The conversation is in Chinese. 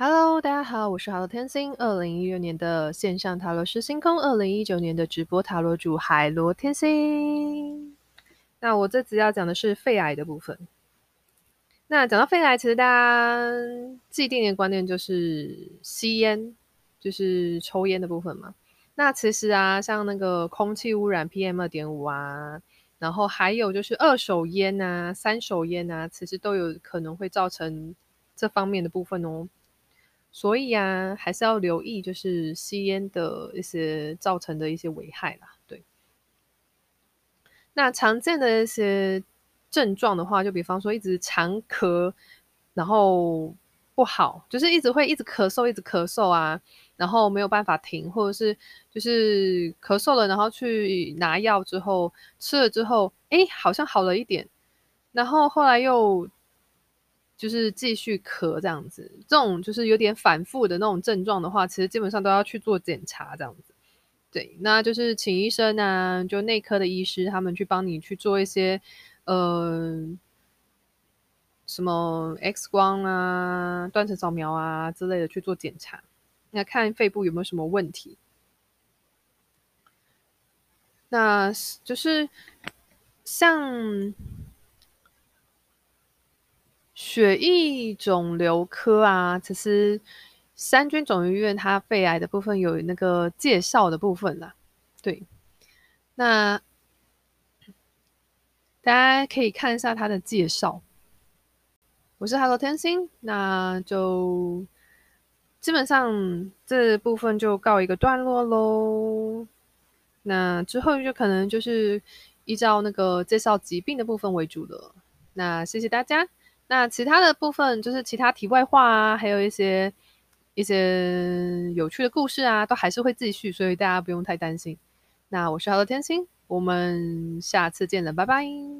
Hello，大家好，我是海螺天星。二零一六年的线上塔罗师星空，二零一九年的直播塔罗主海螺天星。那我这次要讲的是肺癌的部分。那讲到肺癌，其实大家既定的观念就是吸烟，就是抽烟的部分嘛。那其实啊，像那个空气污染 PM 二点五啊，然后还有就是二手烟啊、三手烟啊，其实都有可能会造成这方面的部分哦。所以啊，还是要留意，就是吸烟的一些造成的一些危害啦。对，那常见的一些症状的话，就比方说一直常咳，然后不好，就是一直会一直咳嗽，一直咳嗽啊，然后没有办法停，或者是就是咳嗽了，然后去拿药之后吃了之后，哎，好像好了一点，然后后来又。就是继续咳这样子，这种就是有点反复的那种症状的话，其实基本上都要去做检查这样子。对，那就是请医生啊，就内科的医师他们去帮你去做一些，呃，什么 X 光啊、断层扫描啊之类的去做检查，那看肺部有没有什么问题。那就是像。血液肿瘤科啊，其实三军总医院它肺癌的部分有那个介绍的部分啦。对，那大家可以看一下它的介绍。我是 Hello 天星，那就基本上这部分就告一个段落喽。那之后就可能就是依照那个介绍疾病的部分为主了。那谢谢大家。那其他的部分就是其他题外话啊，还有一些一些有趣的故事啊，都还是会继续，所以大家不用太担心。那我是好的天星，我们下次见了，拜拜。